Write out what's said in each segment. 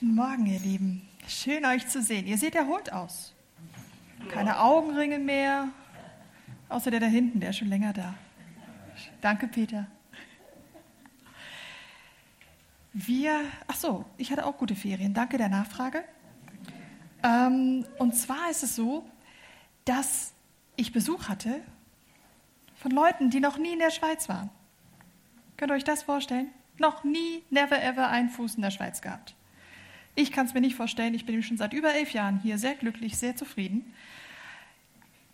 Guten Morgen, ihr Lieben. Schön euch zu sehen. Ihr seht erholt aus. Keine Augenringe mehr, außer der da hinten, der ist schon länger da. Danke, Peter. Wir, ach so, ich hatte auch gute Ferien. Danke der Nachfrage. Ähm, und zwar ist es so, dass ich Besuch hatte von Leuten, die noch nie in der Schweiz waren. Könnt ihr euch das vorstellen? Noch nie, never ever einen Fuß in der Schweiz gehabt. Ich kann es mir nicht vorstellen. Ich bin schon seit über elf Jahren hier, sehr glücklich, sehr zufrieden.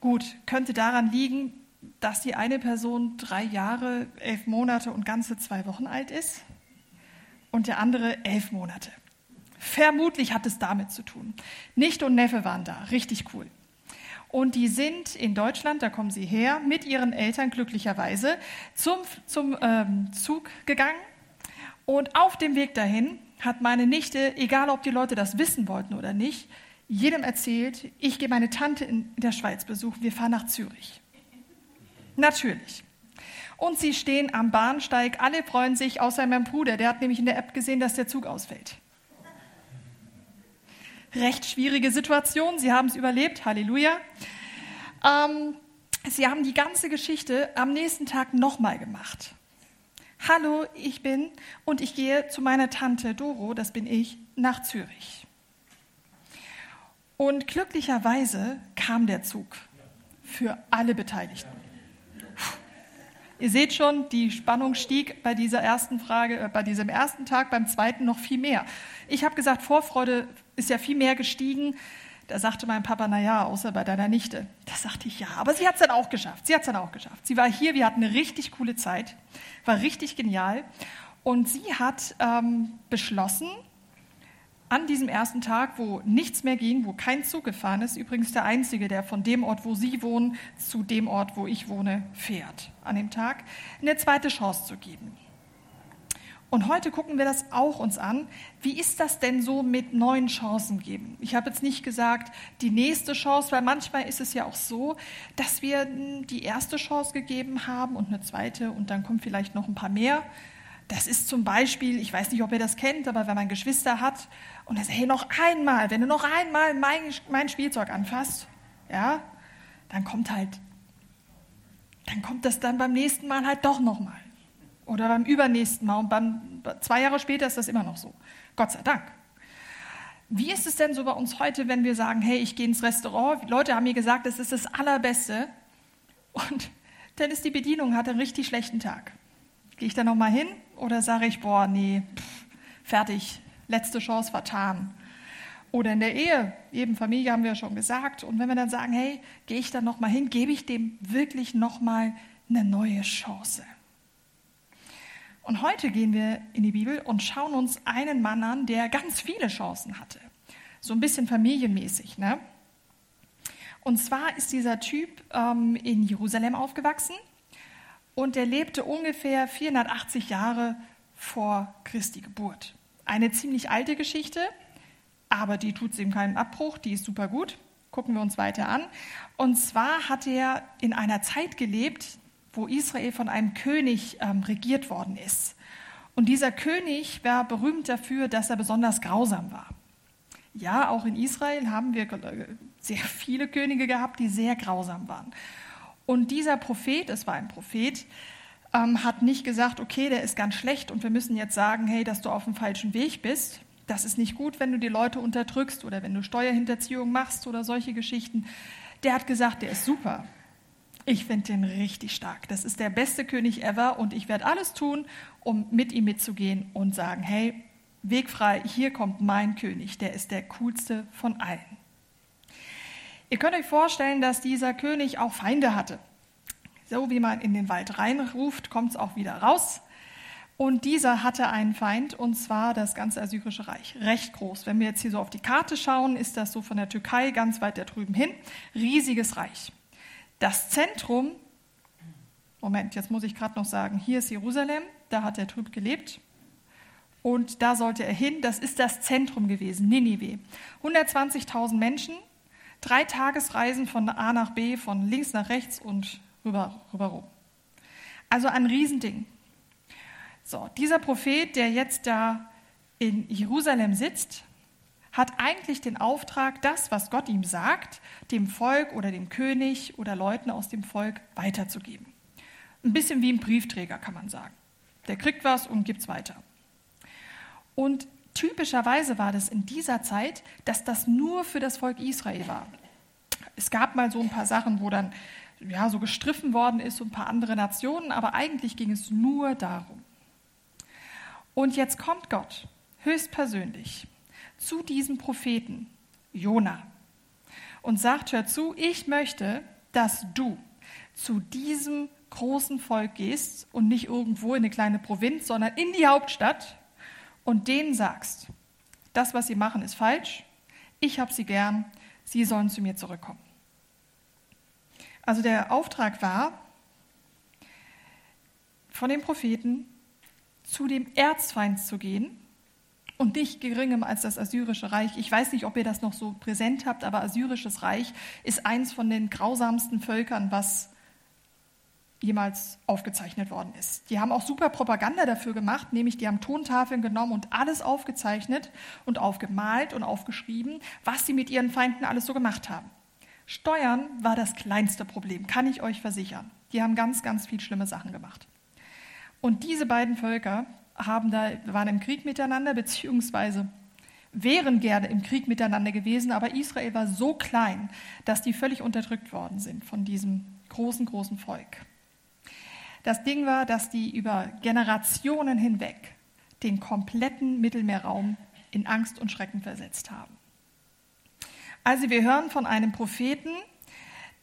Gut, könnte daran liegen, dass die eine Person drei Jahre, elf Monate und ganze zwei Wochen alt ist und der andere elf Monate. Vermutlich hat es damit zu tun. Nicht und Neffe waren da, richtig cool. Und die sind in Deutschland, da kommen sie her, mit ihren Eltern glücklicherweise zum, zum ähm, Zug gegangen. Und auf dem Weg dahin hat meine Nichte, egal ob die Leute das wissen wollten oder nicht, jedem erzählt, ich gehe meine Tante in der Schweiz besuchen, wir fahren nach Zürich. Natürlich. Und sie stehen am Bahnsteig, alle freuen sich, außer mein Bruder, der hat nämlich in der App gesehen, dass der Zug ausfällt. Recht schwierige Situation, sie haben es überlebt, Halleluja. Ähm, sie haben die ganze Geschichte am nächsten Tag nochmal gemacht. Hallo, ich bin und ich gehe zu meiner Tante Doro, das bin ich, nach Zürich. Und glücklicherweise kam der Zug für alle Beteiligten. Ihr seht schon, die Spannung stieg bei dieser ersten Frage, äh, bei diesem ersten Tag, beim zweiten noch viel mehr. Ich habe gesagt, Vorfreude ist ja viel mehr gestiegen. Da sagte mein Papa, na ja, außer bei deiner Nichte. Da sagte ich ja, aber sie hat es dann auch geschafft. Sie hat es dann auch geschafft. Sie war hier, wir hatten eine richtig coole Zeit, war richtig genial. Und sie hat ähm, beschlossen, an diesem ersten Tag, wo nichts mehr ging, wo kein Zug gefahren ist, übrigens der einzige, der von dem Ort, wo Sie wohnen, zu dem Ort, wo ich wohne, fährt, an dem Tag, eine zweite Chance zu geben. Und heute gucken wir das auch uns an. Wie ist das denn so mit neuen Chancen geben? Ich habe jetzt nicht gesagt, die nächste Chance, weil manchmal ist es ja auch so, dass wir die erste Chance gegeben haben und eine zweite und dann kommen vielleicht noch ein paar mehr. Das ist zum Beispiel, ich weiß nicht, ob ihr das kennt, aber wenn man Geschwister hat und er sagt, hey, noch einmal, wenn du noch einmal mein, mein Spielzeug anfasst, ja, dann kommt halt, dann kommt das dann beim nächsten Mal halt doch nochmal. Oder beim übernächsten Mal und beim, zwei Jahre später ist das immer noch so. Gott sei Dank. Wie ist es denn so bei uns heute, wenn wir sagen, hey, ich gehe ins Restaurant? Leute haben mir gesagt, es ist das Allerbeste. Und dann ist die Bedienung, hat einen richtig schlechten Tag. Gehe ich da nochmal hin oder sage ich, boah, nee, pff, fertig, letzte Chance vertan? Oder in der Ehe, eben Familie haben wir ja schon gesagt. Und wenn wir dann sagen, hey, gehe ich da nochmal hin, gebe ich dem wirklich nochmal eine neue Chance. Und heute gehen wir in die Bibel und schauen uns einen Mann an, der ganz viele Chancen hatte. So ein bisschen familienmäßig. Ne? Und zwar ist dieser Typ ähm, in Jerusalem aufgewachsen und er lebte ungefähr 480 Jahre vor Christi Geburt. Eine ziemlich alte Geschichte, aber die tut es ihm keinen Abbruch, die ist super gut. Gucken wir uns weiter an. Und zwar hat er in einer Zeit gelebt, wo Israel von einem König ähm, regiert worden ist. Und dieser König war berühmt dafür, dass er besonders grausam war. Ja, auch in Israel haben wir äh, sehr viele Könige gehabt, die sehr grausam waren. Und dieser Prophet, es war ein Prophet, ähm, hat nicht gesagt, okay, der ist ganz schlecht und wir müssen jetzt sagen, hey, dass du auf dem falschen Weg bist. Das ist nicht gut, wenn du die Leute unterdrückst oder wenn du Steuerhinterziehung machst oder solche Geschichten. Der hat gesagt, der ist super. Ich finde den richtig stark. Das ist der beste König ever und ich werde alles tun, um mit ihm mitzugehen und sagen, hey, wegfrei, hier kommt mein König, der ist der coolste von allen. Ihr könnt euch vorstellen, dass dieser König auch Feinde hatte. So wie man in den Wald reinruft, kommt es auch wieder raus. Und dieser hatte einen Feind, und zwar das ganze Assyrische Reich. Recht groß. Wenn wir jetzt hier so auf die Karte schauen, ist das so von der Türkei ganz weit da drüben hin. Riesiges Reich. Das Zentrum, Moment, jetzt muss ich gerade noch sagen, hier ist Jerusalem, da hat der Typ gelebt. Und da sollte er hin, das ist das Zentrum gewesen, Ninive. 120.000 Menschen, Drei Tagesreisen von A nach B, von links nach rechts und rüber, rüber rum. Also ein Riesending. So, dieser Prophet, der jetzt da in Jerusalem sitzt, hat eigentlich den Auftrag, das, was Gott ihm sagt, dem Volk oder dem König oder Leuten aus dem Volk weiterzugeben. Ein bisschen wie ein Briefträger, kann man sagen. Der kriegt was und gibt es weiter. Und typischerweise war das in dieser Zeit, dass das nur für das Volk Israel war. Es gab mal so ein paar Sachen, wo dann ja, so gestriffen worden ist und ein paar andere Nationen, aber eigentlich ging es nur darum. Und jetzt kommt Gott höchstpersönlich zu diesem Propheten Jona und sagt, hör zu, ich möchte, dass du zu diesem großen Volk gehst und nicht irgendwo in eine kleine Provinz, sondern in die Hauptstadt und denen sagst, das, was sie machen, ist falsch, ich habe sie gern, sie sollen zu mir zurückkommen. Also der Auftrag war, von dem Propheten zu dem Erzfeind zu gehen und nicht geringem als das assyrische Reich. Ich weiß nicht, ob ihr das noch so präsent habt, aber assyrisches Reich ist eins von den grausamsten Völkern, was jemals aufgezeichnet worden ist. Die haben auch super Propaganda dafür gemacht, nämlich die haben Tontafeln genommen und alles aufgezeichnet und aufgemalt und aufgeschrieben, was sie mit ihren Feinden alles so gemacht haben. Steuern war das kleinste Problem, kann ich euch versichern. Die haben ganz, ganz viel schlimme Sachen gemacht. Und diese beiden Völker haben da, waren im Krieg miteinander, beziehungsweise wären gerne im Krieg miteinander gewesen, aber Israel war so klein, dass die völlig unterdrückt worden sind von diesem großen, großen Volk. Das Ding war, dass die über Generationen hinweg den kompletten Mittelmeerraum in Angst und Schrecken versetzt haben. Also wir hören von einem Propheten,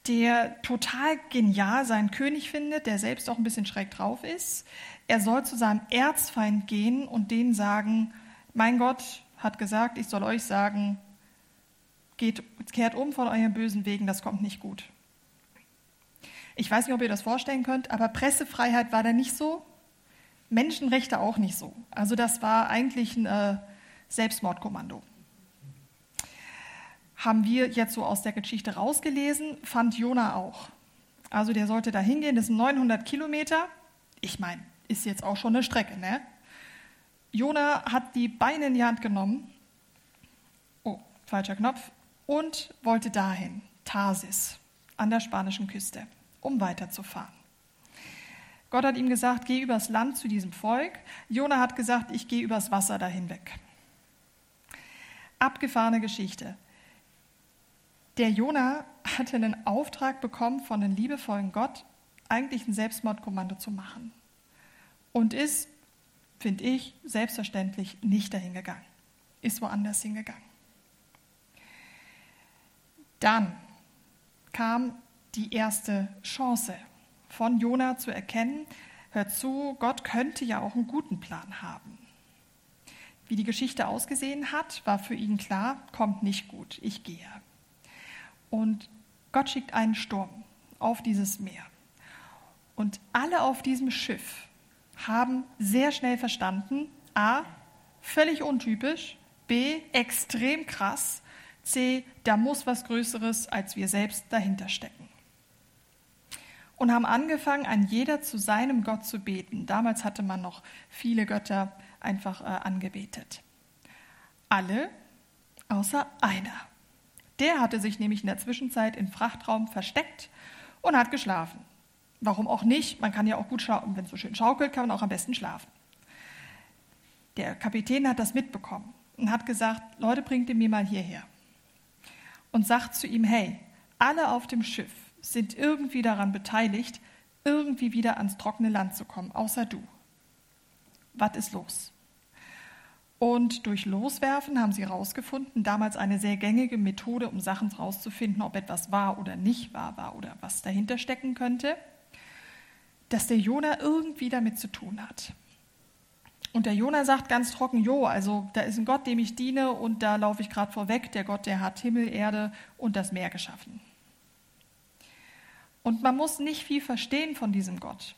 der total genial seinen König findet, der selbst auch ein bisschen schräg drauf ist. Er soll zu seinem Erzfeind gehen und denen sagen, mein Gott hat gesagt, ich soll euch sagen, geht, kehrt um von euren bösen Wegen, das kommt nicht gut. Ich weiß nicht, ob ihr das vorstellen könnt, aber Pressefreiheit war da nicht so, Menschenrechte auch nicht so. Also das war eigentlich ein äh, Selbstmordkommando. Haben wir jetzt so aus der Geschichte rausgelesen, fand Jona auch. Also der sollte da hingehen, das sind 900 Kilometer. Ich meine, ist jetzt auch schon eine Strecke, ne? Jona hat die Beine in die Hand genommen. Oh, falscher Knopf. Und wollte dahin, Tarsis, an der spanischen Küste um weiterzufahren. Gott hat ihm gesagt, geh übers Land zu diesem Volk. Jona hat gesagt, ich gehe übers Wasser dahin weg. Abgefahrene Geschichte. Der Jona hatte einen Auftrag bekommen von dem liebevollen Gott, eigentlich ein Selbstmordkommando zu machen. Und ist, finde ich, selbstverständlich nicht dahin gegangen. Ist woanders hingegangen. Dann kam die erste Chance von Jona zu erkennen, hört zu, Gott könnte ja auch einen guten Plan haben. Wie die Geschichte ausgesehen hat, war für ihn klar, kommt nicht gut, ich gehe. Und Gott schickt einen Sturm auf dieses Meer. Und alle auf diesem Schiff haben sehr schnell verstanden, a, völlig untypisch, b, extrem krass, c, da muss was Größeres als wir selbst dahinter stecken und haben angefangen, ein jeder zu seinem Gott zu beten. Damals hatte man noch viele Götter einfach äh, angebetet. Alle außer einer. Der hatte sich nämlich in der Zwischenzeit im Frachtraum versteckt und hat geschlafen. Warum auch nicht? Man kann ja auch gut schlafen. Wenn es so schön schaukelt, kann man auch am besten schlafen. Der Kapitän hat das mitbekommen und hat gesagt, Leute, bringt ihn mir mal hierher. Und sagt zu ihm, hey, alle auf dem Schiff sind irgendwie daran beteiligt, irgendwie wieder ans trockene Land zu kommen, außer du. Was ist los? Und durch Loswerfen haben sie herausgefunden, damals eine sehr gängige Methode, um Sachen herauszufinden, ob etwas wahr oder nicht wahr war oder was dahinter stecken könnte, dass der Jona irgendwie damit zu tun hat. Und der Jona sagt ganz trocken, jo, also da ist ein Gott, dem ich diene und da laufe ich gerade vorweg, der Gott, der hat Himmel, Erde und das Meer geschaffen. Und man muss nicht viel verstehen von diesem Gott.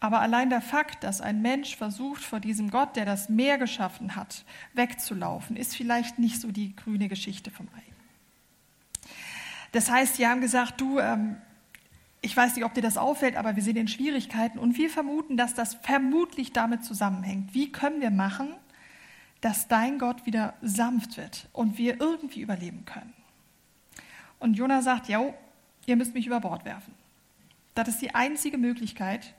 Aber allein der Fakt, dass ein Mensch versucht, vor diesem Gott, der das Meer geschaffen hat, wegzulaufen, ist vielleicht nicht so die grüne Geschichte vom Ei. Das heißt, sie haben gesagt, du, ähm, ich weiß nicht, ob dir das auffällt, aber wir sind in Schwierigkeiten und wir vermuten, dass das vermutlich damit zusammenhängt. Wie können wir machen, dass dein Gott wieder sanft wird und wir irgendwie überleben können. Und Jona sagt, ja, ihr müsst mich über Bord werfen. Das ist die einzige Möglichkeit,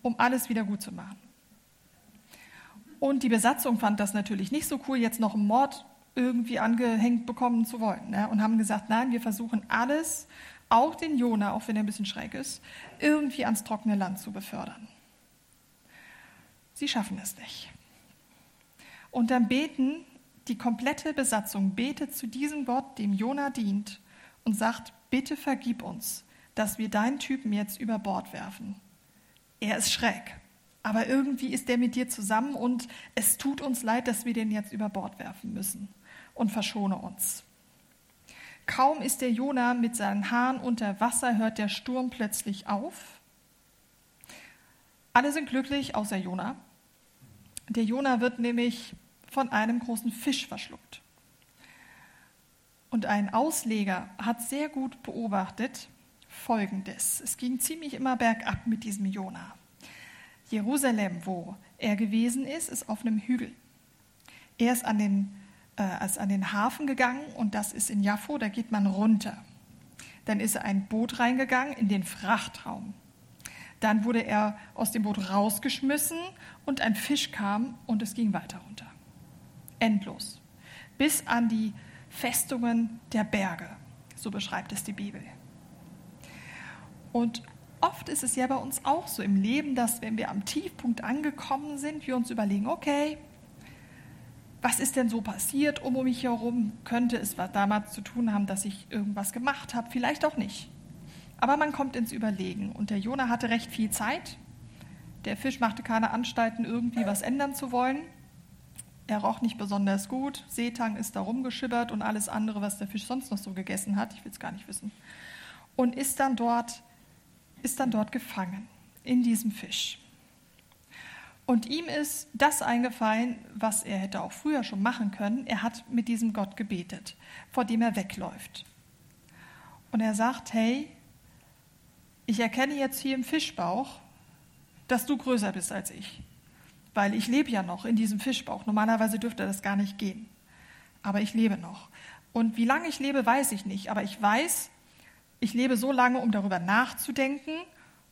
um alles wieder gut zu machen. Und die Besatzung fand das natürlich nicht so cool, jetzt noch einen Mord irgendwie angehängt bekommen zu wollen. Ne? Und haben gesagt, nein, wir versuchen alles, auch den Jona, auch wenn er ein bisschen schräg ist, irgendwie ans trockene Land zu befördern. Sie schaffen es nicht. Und dann beten die komplette Besatzung, betet zu diesem Gott, dem Jona dient, und sagt, bitte vergib uns, dass wir deinen Typen jetzt über Bord werfen. Er ist schräg, aber irgendwie ist er mit dir zusammen und es tut uns leid, dass wir den jetzt über Bord werfen müssen und verschone uns. Kaum ist der Jona mit seinen Haaren unter Wasser, hört der Sturm plötzlich auf. Alle sind glücklich, außer Jona. Der Jona wird nämlich von einem großen Fisch verschluckt. Und ein Ausleger hat sehr gut beobachtet Folgendes. Es ging ziemlich immer bergab mit diesem Jona. Jerusalem, wo er gewesen ist, ist auf einem Hügel. Er ist an den, äh, ist an den Hafen gegangen und das ist in Jaffo, da geht man runter. Dann ist er ein Boot reingegangen in den Frachtraum. Dann wurde er aus dem Boot rausgeschmissen und ein Fisch kam und es ging weiter runter. Endlos. Bis an die Festungen der Berge. So beschreibt es die Bibel. Und oft ist es ja bei uns auch so im Leben, dass wenn wir am Tiefpunkt angekommen sind, wir uns überlegen, okay, was ist denn so passiert um mich herum? Könnte es was damals zu tun haben, dass ich irgendwas gemacht habe? Vielleicht auch nicht. Aber man kommt ins Überlegen. Und der Jonah hatte recht viel Zeit. Der Fisch machte keine Anstalten, irgendwie was ändern zu wollen. Er roch nicht besonders gut. Seetang ist da rumgeschibbert und alles andere, was der Fisch sonst noch so gegessen hat. Ich will es gar nicht wissen. Und ist dann dort ist dann dort gefangen in diesem Fisch. Und ihm ist das eingefallen, was er hätte auch früher schon machen können. Er hat mit diesem Gott gebetet, vor dem er wegläuft. Und er sagt, hey, ich erkenne jetzt hier im Fischbauch, dass du größer bist als ich, weil ich lebe ja noch in diesem Fischbauch. Normalerweise dürfte das gar nicht gehen, aber ich lebe noch. Und wie lange ich lebe, weiß ich nicht, aber ich weiß, ich lebe so lange, um darüber nachzudenken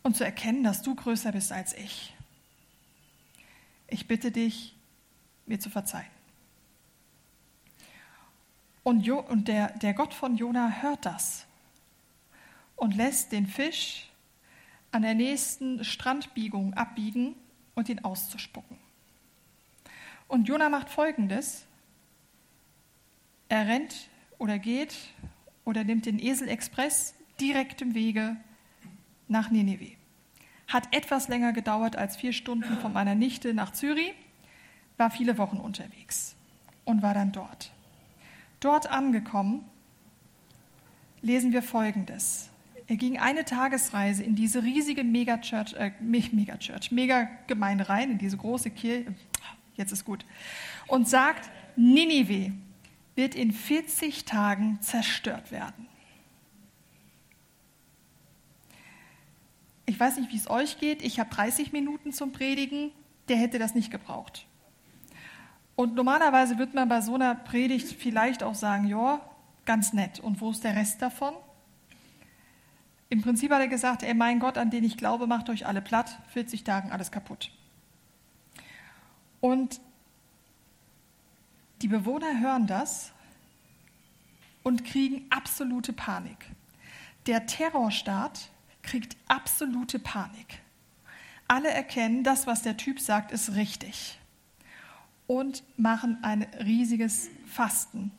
und zu erkennen, dass du größer bist als ich. Ich bitte dich, mir zu verzeihen. Und, jo und der, der Gott von Jona hört das und lässt den Fisch an der nächsten Strandbiegung abbiegen und ihn auszuspucken. Und Jona macht folgendes: Er rennt oder geht oder nimmt den Esel-Express direktem Wege nach Nineveh. Hat etwas länger gedauert als vier Stunden von meiner Nichte nach Zürich, war viele Wochen unterwegs und war dann dort. Dort angekommen, lesen wir Folgendes. Er ging eine Tagesreise in diese riesige Megachurch, äh, Megachurch, Megagemeinde rein, in diese große Kirche, jetzt ist gut, und sagt, Ninive wird in 40 Tagen zerstört werden. Ich weiß nicht, wie es euch geht. Ich habe 30 Minuten zum Predigen. Der hätte das nicht gebraucht. Und normalerweise wird man bei so einer Predigt vielleicht auch sagen, ja, ganz nett. Und wo ist der Rest davon? Im Prinzip hat er gesagt, ey, mein Gott, an den ich glaube, macht euch alle platt, 40 Tagen alles kaputt. Und die Bewohner hören das und kriegen absolute Panik. Der Terrorstaat kriegt absolute Panik. Alle erkennen, das, was der Typ sagt, ist richtig und machen ein riesiges Fasten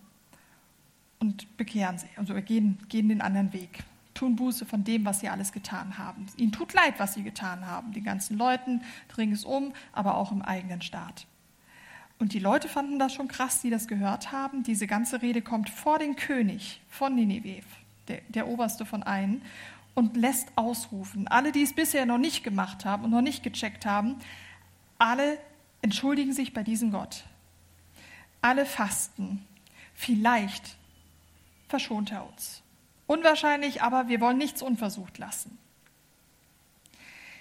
und bekehren sich, also gehen, gehen den anderen Weg, tun Buße von dem, was sie alles getan haben. Ihnen tut leid, was sie getan haben, den ganzen Leuten ringsum, aber auch im eigenen Staat. Und die Leute fanden das schon krass, die das gehört haben. Diese ganze Rede kommt vor den König von Nineveh, der, der oberste von allen und lässt ausrufen. Alle, die es bisher noch nicht gemacht haben und noch nicht gecheckt haben, alle entschuldigen sich bei diesem Gott. Alle fasten. Vielleicht verschont er uns. Unwahrscheinlich, aber wir wollen nichts unversucht lassen.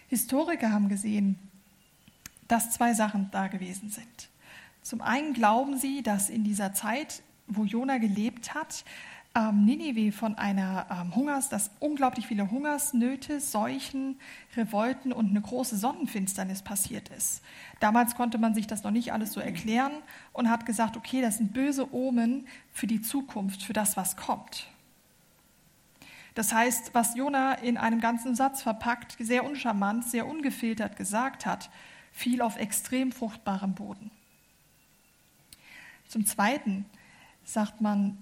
Historiker haben gesehen, dass zwei Sachen da gewesen sind. Zum einen glauben sie, dass in dieser Zeit, wo Jona gelebt hat, ähm, Ninive von einer ähm, Hungers, dass unglaublich viele Hungersnöte, Seuchen, Revolten und eine große Sonnenfinsternis passiert ist. Damals konnte man sich das noch nicht alles so erklären und hat gesagt, okay, das sind böse Omen für die Zukunft, für das, was kommt. Das heißt, was Jona in einem ganzen Satz verpackt, sehr uncharmant, sehr ungefiltert gesagt hat, fiel auf extrem fruchtbarem Boden. Zum Zweiten sagt man,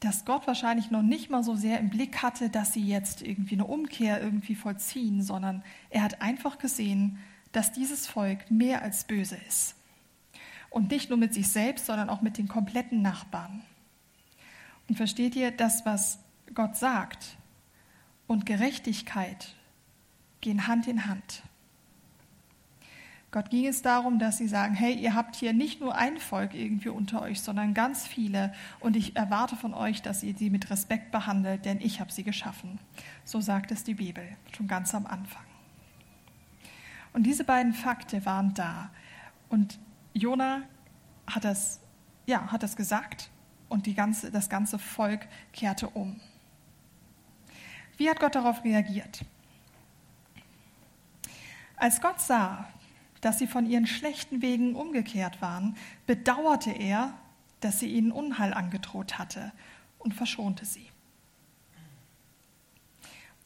dass Gott wahrscheinlich noch nicht mal so sehr im Blick hatte, dass sie jetzt irgendwie eine Umkehr irgendwie vollziehen, sondern er hat einfach gesehen, dass dieses Volk mehr als böse ist. Und nicht nur mit sich selbst, sondern auch mit den kompletten Nachbarn. Und versteht ihr, das, was Gott sagt und Gerechtigkeit gehen Hand in Hand. Gott ging es darum, dass sie sagen, hey, ihr habt hier nicht nur ein Volk irgendwie unter euch, sondern ganz viele und ich erwarte von euch, dass ihr sie mit Respekt behandelt, denn ich habe sie geschaffen. So sagt es die Bibel, schon ganz am Anfang. Und diese beiden Fakte waren da und Jona hat das, ja, hat das gesagt und die ganze, das ganze Volk kehrte um. Wie hat Gott darauf reagiert? Als Gott sah, dass sie von ihren schlechten Wegen umgekehrt waren, bedauerte er, dass sie ihnen Unheil angedroht hatte und verschonte sie.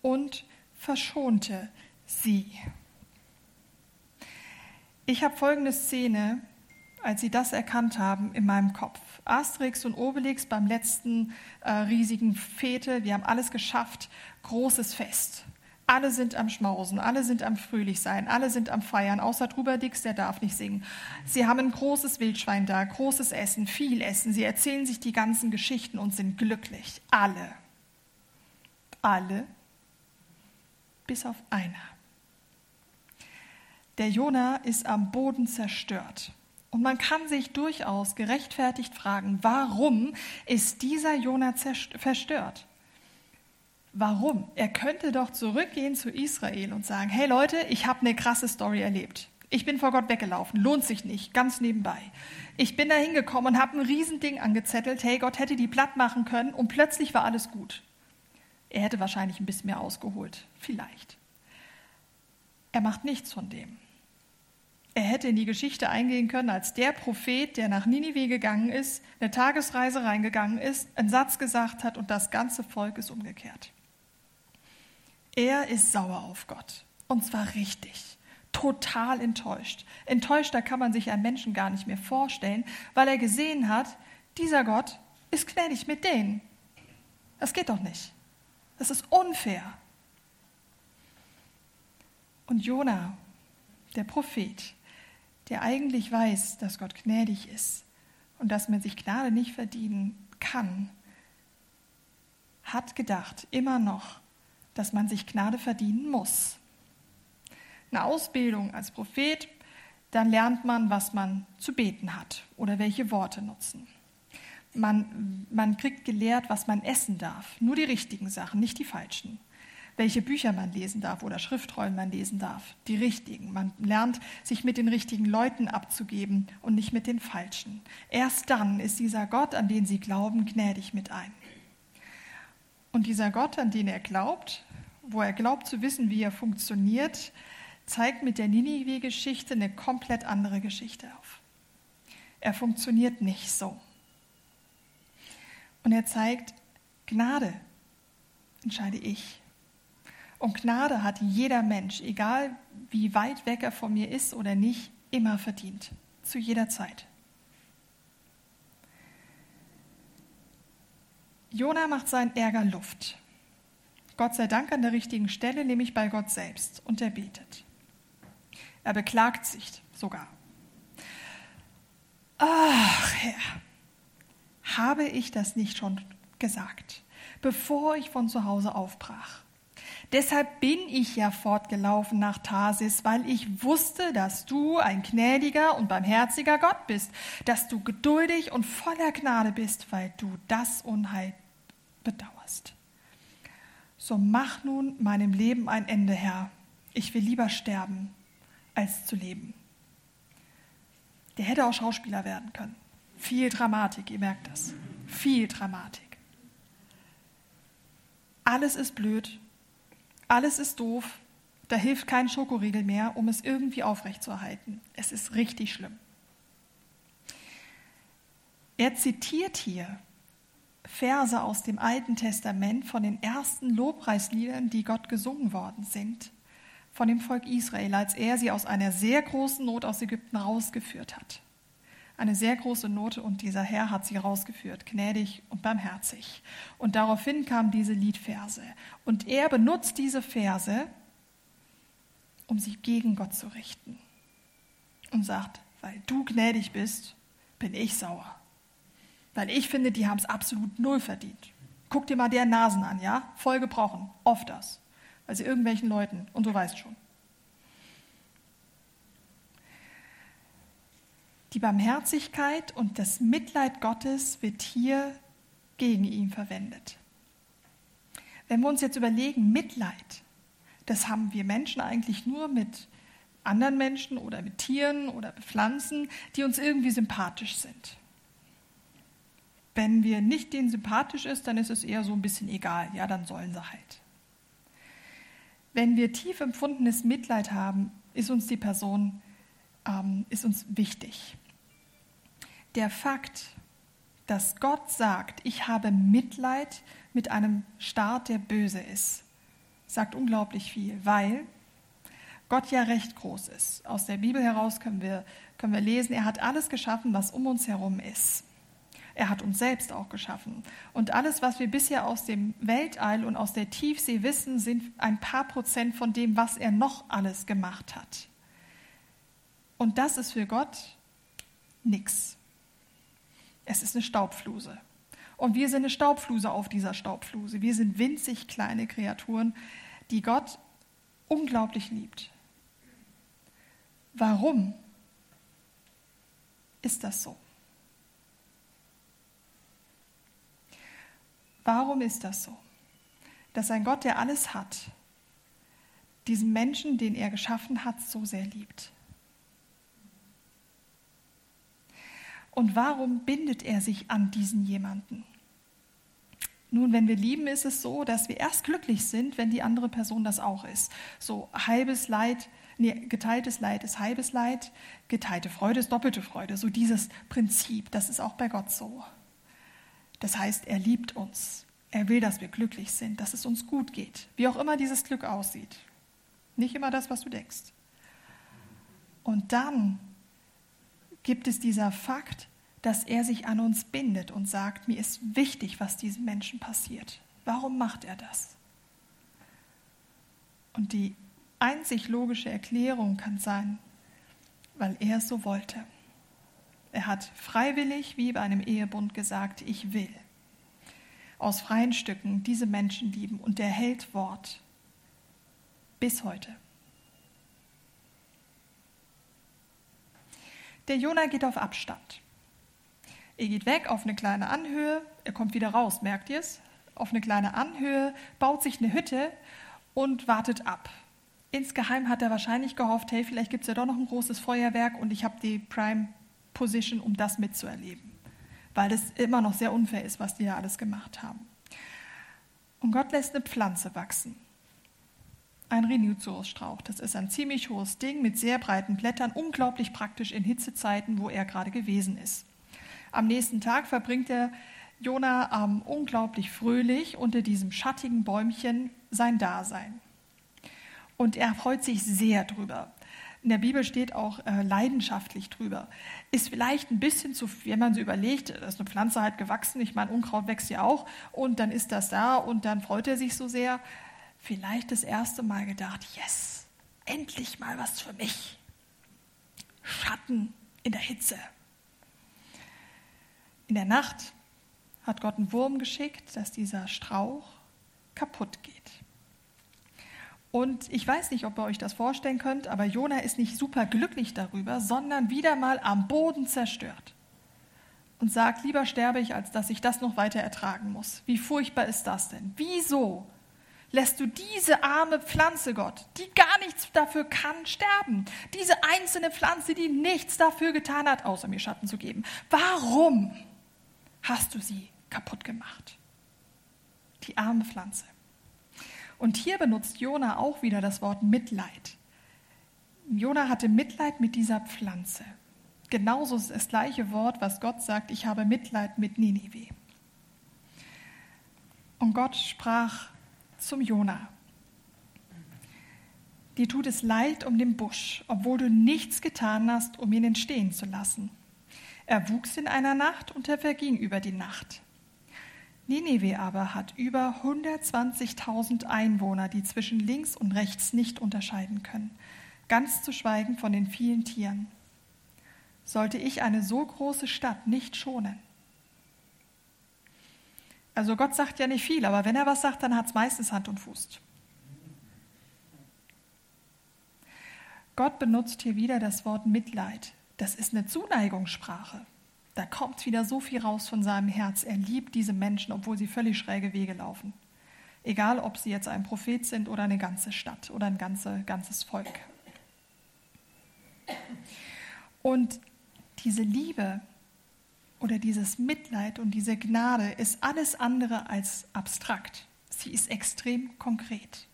Und verschonte sie. Ich habe folgende Szene, als sie das erkannt haben, in meinem Kopf. Asterix und Obelix beim letzten äh, riesigen Fete, wir haben alles geschafft, großes Fest. Alle sind am Schmausen, alle sind am Fröhlichsein, alle sind am Feiern, außer Truberdix, der darf nicht singen. Sie haben ein großes Wildschwein da, großes Essen, viel Essen. Sie erzählen sich die ganzen Geschichten und sind glücklich. Alle. Alle. Bis auf einer. Der Jona ist am Boden zerstört. Und man kann sich durchaus gerechtfertigt fragen, warum ist dieser Jona verstört? Warum? Er könnte doch zurückgehen zu Israel und sagen, hey Leute, ich habe eine krasse Story erlebt. Ich bin vor Gott weggelaufen, lohnt sich nicht, ganz nebenbei. Ich bin da hingekommen und habe ein Riesending angezettelt, hey, Gott hätte die platt machen können und plötzlich war alles gut. Er hätte wahrscheinlich ein bisschen mehr ausgeholt, vielleicht. Er macht nichts von dem. Er hätte in die Geschichte eingehen können als der Prophet, der nach Ninive gegangen ist, eine Tagesreise reingegangen ist, einen Satz gesagt hat und das ganze Volk ist umgekehrt. Er ist sauer auf Gott. Und zwar richtig. Total enttäuscht. Enttäuschter kann man sich einen Menschen gar nicht mehr vorstellen, weil er gesehen hat, dieser Gott ist gnädig mit denen. Das geht doch nicht. Das ist unfair. Und Jona, der Prophet, der eigentlich weiß, dass Gott gnädig ist und dass man sich Gnade nicht verdienen kann, hat gedacht, immer noch, dass man sich Gnade verdienen muss. Eine Ausbildung als Prophet, dann lernt man, was man zu beten hat oder welche Worte nutzen. Man, man kriegt gelehrt, was man essen darf, nur die richtigen Sachen, nicht die falschen. Welche Bücher man lesen darf oder Schriftrollen man lesen darf, die richtigen. Man lernt, sich mit den richtigen Leuten abzugeben und nicht mit den falschen. Erst dann ist dieser Gott, an den sie glauben, gnädig mit ein. Und dieser Gott, an den er glaubt, wo er glaubt zu wissen, wie er funktioniert, zeigt mit der Ninive-Geschichte eine komplett andere Geschichte auf. Er funktioniert nicht so. Und er zeigt, Gnade entscheide ich. Und Gnade hat jeder Mensch, egal wie weit weg er von mir ist oder nicht, immer verdient. Zu jeder Zeit. Jona macht seinen Ärger Luft. Gott sei Dank an der richtigen Stelle, nämlich bei Gott selbst. Und er betet. Er beklagt sich sogar. Ach Herr, habe ich das nicht schon gesagt, bevor ich von zu Hause aufbrach? Deshalb bin ich ja fortgelaufen nach Tarsis, weil ich wusste, dass du ein gnädiger und barmherziger Gott bist, dass du geduldig und voller Gnade bist, weil du das Unheil bedauerst. So mach nun meinem Leben ein Ende, Herr. Ich will lieber sterben, als zu leben. Der hätte auch Schauspieler werden können. Viel Dramatik, ihr merkt das. Viel Dramatik. Alles ist blöd, alles ist doof, da hilft kein Schokoriegel mehr, um es irgendwie aufrechtzuerhalten. Es ist richtig schlimm. Er zitiert hier Verse aus dem Alten Testament von den ersten Lobpreisliedern, die Gott gesungen worden sind, von dem Volk Israel, als er sie aus einer sehr großen Not aus Ägypten rausgeführt hat. Eine sehr große Not und dieser Herr hat sie rausgeführt, gnädig und barmherzig. Und daraufhin kamen diese Liedverse. Und er benutzt diese Verse, um sich gegen Gott zu richten. Und sagt, weil du gnädig bist, bin ich sauer. Weil ich finde, die haben es absolut null verdient. Guck dir mal deren Nasen an, ja? Voll gebrochen. Oft das. Weil sie irgendwelchen Leuten, und du weißt schon. Die Barmherzigkeit und das Mitleid Gottes wird hier gegen ihn verwendet. Wenn wir uns jetzt überlegen, Mitleid, das haben wir Menschen eigentlich nur mit anderen Menschen oder mit Tieren oder mit Pflanzen, die uns irgendwie sympathisch sind. Wenn wir nicht denen sympathisch ist, dann ist es eher so ein bisschen egal. Ja, dann sollen sie halt. Wenn wir tief empfundenes Mitleid haben, ist uns die Person ähm, ist uns wichtig. Der Fakt, dass Gott sagt, ich habe Mitleid mit einem Staat, der böse ist, sagt unglaublich viel, weil Gott ja recht groß ist. Aus der Bibel heraus können wir, können wir lesen, er hat alles geschaffen, was um uns herum ist. Er hat uns selbst auch geschaffen. Und alles, was wir bisher aus dem Weltall und aus der Tiefsee wissen, sind ein paar Prozent von dem, was er noch alles gemacht hat. Und das ist für Gott nichts. Es ist eine Staubfluse. Und wir sind eine Staubfluse auf dieser Staubfluse. Wir sind winzig kleine Kreaturen, die Gott unglaublich liebt. Warum ist das so? Warum ist das so? Dass ein Gott, der alles hat, diesen Menschen, den er geschaffen hat, so sehr liebt. Und warum bindet er sich an diesen jemanden? Nun, wenn wir lieben, ist es so, dass wir erst glücklich sind, wenn die andere Person das auch ist. So halbes Leid, nee, geteiltes Leid ist halbes Leid, geteilte Freude ist doppelte Freude. So dieses Prinzip, das ist auch bei Gott so. Das heißt, er liebt uns. Er will, dass wir glücklich sind, dass es uns gut geht, wie auch immer dieses Glück aussieht. Nicht immer das, was du denkst. Und dann gibt es dieser Fakt, dass er sich an uns bindet und sagt, mir ist wichtig, was diesem Menschen passiert. Warum macht er das? Und die einzig logische Erklärung kann sein, weil er es so wollte. Er hat freiwillig, wie bei einem Ehebund, gesagt, ich will aus freien Stücken diese Menschen lieben und er hält Wort bis heute. Der Jonah geht auf Abstand. Er geht weg auf eine kleine Anhöhe, er kommt wieder raus, merkt ihr es? Auf eine kleine Anhöhe, baut sich eine Hütte und wartet ab. Insgeheim hat er wahrscheinlich gehofft, hey, vielleicht gibt es ja doch noch ein großes Feuerwerk und ich habe die Prime Position, um das mitzuerleben. Weil es immer noch sehr unfair ist, was die da alles gemacht haben. Und Gott lässt eine Pflanze wachsen. Ein Rhinoceros-Strauch. Das ist ein ziemlich hohes Ding mit sehr breiten Blättern, unglaublich praktisch in Hitzezeiten, wo er gerade gewesen ist. Am nächsten Tag verbringt der Jona ähm, unglaublich fröhlich unter diesem schattigen Bäumchen sein Dasein. Und er freut sich sehr drüber. In der Bibel steht auch äh, leidenschaftlich drüber. Ist vielleicht ein bisschen zu, wenn man so überlegt, da ist eine Pflanze halt gewachsen, ich meine, Unkraut wächst ja auch, und dann ist das da und dann freut er sich so sehr. Vielleicht das erste Mal gedacht, yes, endlich mal was für mich. Schatten in der Hitze. In der Nacht hat Gott einen Wurm geschickt, dass dieser Strauch kaputt geht. Und ich weiß nicht, ob ihr euch das vorstellen könnt, aber Jona ist nicht super glücklich darüber, sondern wieder mal am Boden zerstört. Und sagt, lieber sterbe ich, als dass ich das noch weiter ertragen muss. Wie furchtbar ist das denn? Wieso lässt du diese arme Pflanze, Gott, die gar nichts dafür kann, sterben. Diese einzelne Pflanze, die nichts dafür getan hat, außer mir Schatten zu geben. Warum hast du sie kaputt gemacht? Die arme Pflanze. Und hier benutzt Jona auch wieder das Wort Mitleid. Jona hatte Mitleid mit dieser Pflanze. Genauso ist das gleiche Wort, was Gott sagt, ich habe Mitleid mit Ninive. Und Gott sprach zum Jona. Dir tut es leid um den Busch, obwohl du nichts getan hast, um ihn entstehen zu lassen. Er wuchs in einer Nacht und er verging über die Nacht. Nineveh aber hat über 120.000 Einwohner, die zwischen links und rechts nicht unterscheiden können, ganz zu schweigen von den vielen Tieren. Sollte ich eine so große Stadt nicht schonen? Also Gott sagt ja nicht viel, aber wenn er was sagt, dann hat es meistens Hand und Fuß. Gott benutzt hier wieder das Wort Mitleid. Das ist eine Zuneigungssprache. Da kommt wieder so viel raus von seinem Herz. Er liebt diese Menschen, obwohl sie völlig schräge Wege laufen. Egal, ob sie jetzt ein Prophet sind oder eine ganze Stadt oder ein ganze, ganzes Volk. Und diese Liebe, oder dieses Mitleid und diese Gnade ist alles andere als abstrakt. Sie ist extrem konkret.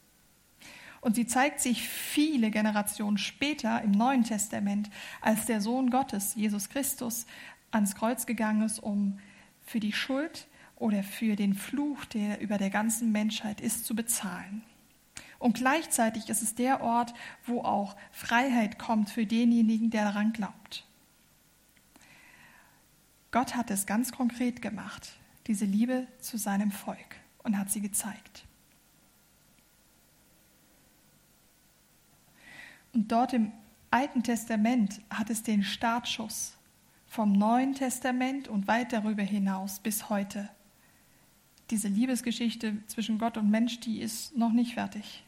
Und sie zeigt sich viele Generationen später im Neuen Testament, als der Sohn Gottes, Jesus Christus, ans Kreuz gegangen ist, um für die Schuld oder für den Fluch, der über der ganzen Menschheit ist, zu bezahlen. Und gleichzeitig ist es der Ort, wo auch Freiheit kommt für denjenigen, der daran glaubt. Gott hat es ganz konkret gemacht, diese Liebe zu seinem Volk und hat sie gezeigt. Und dort im Alten Testament hat es den Startschuss vom Neuen Testament und weit darüber hinaus bis heute. Diese Liebesgeschichte zwischen Gott und Mensch, die ist noch nicht fertig.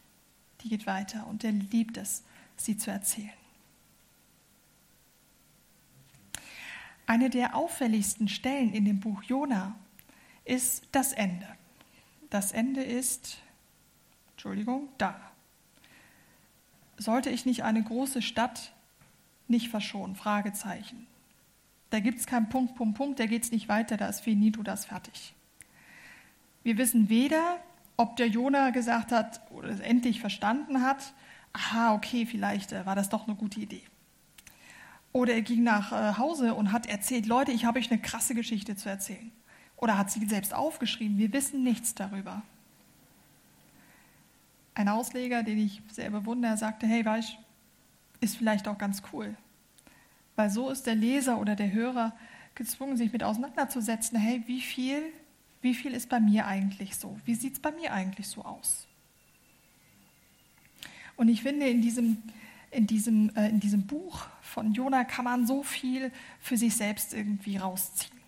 Die geht weiter und er liebt es, sie zu erzählen. Eine der auffälligsten Stellen in dem Buch Jona ist das Ende. Das Ende ist, Entschuldigung, da. Sollte ich nicht eine große Stadt nicht verschonen? Fragezeichen. Da gibt es keinen Punkt, Punkt, Punkt, da geht es nicht weiter, da ist finito, das fertig. Wir wissen weder, ob der Jona gesagt hat oder es endlich verstanden hat, aha, okay, vielleicht äh, war das doch eine gute Idee. Oder er ging nach äh, Hause und hat erzählt, Leute, ich habe euch eine krasse Geschichte zu erzählen. Oder hat sie selbst aufgeschrieben. Wir wissen nichts darüber. Ein Ausleger, den ich sehr bewundere, sagte, hey, weißt, ist vielleicht auch ganz cool. Weil so ist der Leser oder der Hörer gezwungen, sich mit auseinanderzusetzen, hey, wie viel, wie viel ist bei mir eigentlich so? Wie sieht es bei mir eigentlich so aus? Und ich finde, in diesem, in diesem, äh, in diesem Buch von Jona kann man so viel für sich selbst irgendwie rausziehen.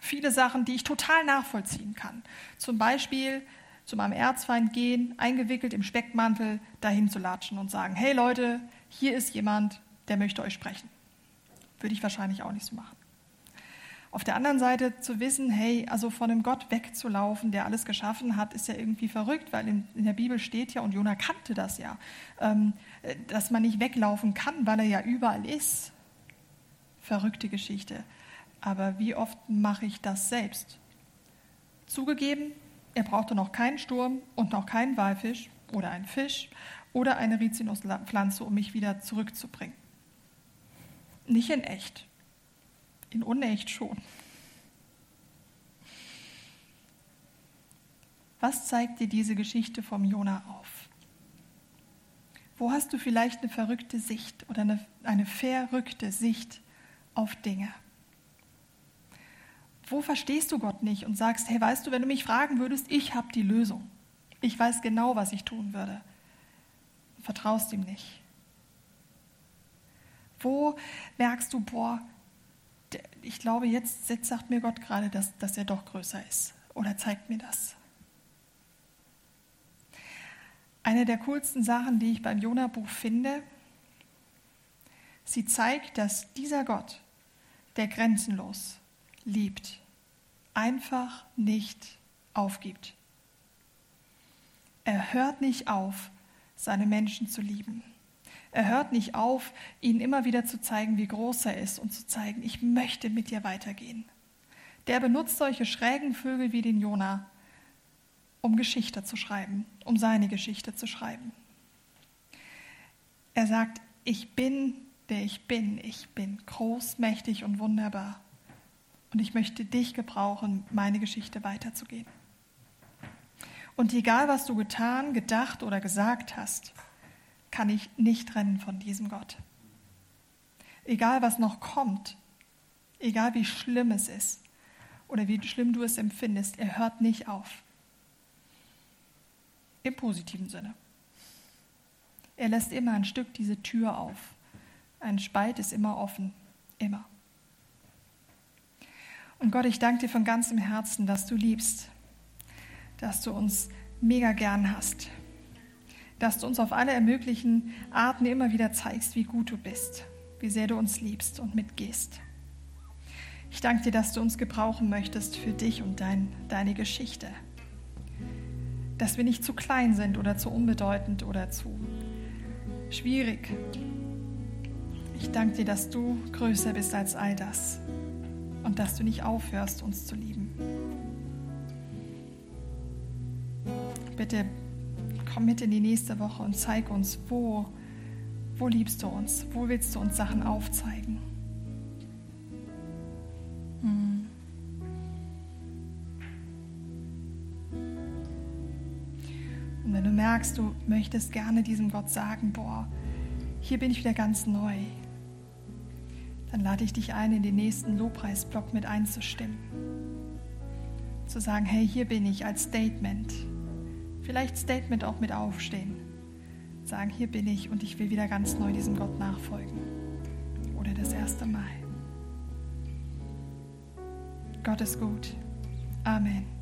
Viele Sachen, die ich total nachvollziehen kann. Zum Beispiel zu meinem Erzfeind gehen, eingewickelt im Speckmantel, dahin zu latschen und sagen, hey Leute, hier ist jemand, der möchte euch sprechen. Würde ich wahrscheinlich auch nicht so machen. Auf der anderen Seite zu wissen, hey, also von einem Gott wegzulaufen, der alles geschaffen hat, ist ja irgendwie verrückt, weil in, in der Bibel steht ja, und Jona kannte das ja, ähm, dass man nicht weglaufen kann, weil er ja überall ist. Verrückte Geschichte. Aber wie oft mache ich das selbst? Zugegeben, er brauchte noch keinen Sturm und noch keinen Walfisch oder einen Fisch oder eine Rizinuspflanze, um mich wieder zurückzubringen. Nicht in echt in unecht schon. Was zeigt dir diese Geschichte vom Jona auf? Wo hast du vielleicht eine verrückte Sicht oder eine, eine verrückte Sicht auf Dinge? Wo verstehst du Gott nicht und sagst, hey, weißt du, wenn du mich fragen würdest, ich habe die Lösung. Ich weiß genau, was ich tun würde. Vertraust ihm nicht. Wo merkst du, boah, ich glaube, jetzt, jetzt sagt mir Gott gerade, dass, dass er doch größer ist oder zeigt mir das. Eine der coolsten Sachen, die ich beim Jona-Buch finde, sie zeigt, dass dieser Gott, der grenzenlos liebt, einfach nicht aufgibt. Er hört nicht auf, seine Menschen zu lieben. Er hört nicht auf, ihnen immer wieder zu zeigen, wie groß er ist und zu zeigen, ich möchte mit dir weitergehen. Der benutzt solche schrägen Vögel wie den Jona, um Geschichte zu schreiben, um seine Geschichte zu schreiben. Er sagt, ich bin, der ich bin. Ich bin groß, mächtig und wunderbar. Und ich möchte dich gebrauchen, meine Geschichte weiterzugehen. Und egal, was du getan, gedacht oder gesagt hast, kann ich nicht trennen von diesem Gott. Egal, was noch kommt, egal wie schlimm es ist oder wie schlimm du es empfindest, er hört nicht auf. Im positiven Sinne. Er lässt immer ein Stück diese Tür auf. Ein Spalt ist immer offen, immer. Und Gott, ich danke dir von ganzem Herzen, dass du liebst, dass du uns mega gern hast, dass du uns auf alle ermöglichen Arten immer wieder zeigst, wie gut du bist, wie sehr du uns liebst und mitgehst. Ich danke dir, dass du uns gebrauchen möchtest für dich und dein, deine Geschichte. Dass wir nicht zu klein sind oder zu unbedeutend oder zu schwierig. Ich danke dir, dass du größer bist als all das und dass du nicht aufhörst, uns zu lieben. Bitte komm mit in die nächste Woche und zeig uns, wo, wo liebst du uns, wo willst du uns Sachen aufzeigen. Hm. Und wenn du merkst, du möchtest gerne diesem Gott sagen, boah, hier bin ich wieder ganz neu, dann lade ich dich ein, in den nächsten Lobpreisblock mit einzustimmen. Zu sagen, hey, hier bin ich als Statement. Vielleicht Statement auch mit aufstehen. Sagen, hier bin ich und ich will wieder ganz neu diesem Gott nachfolgen. Oder das erste Mal. Gott ist gut. Amen.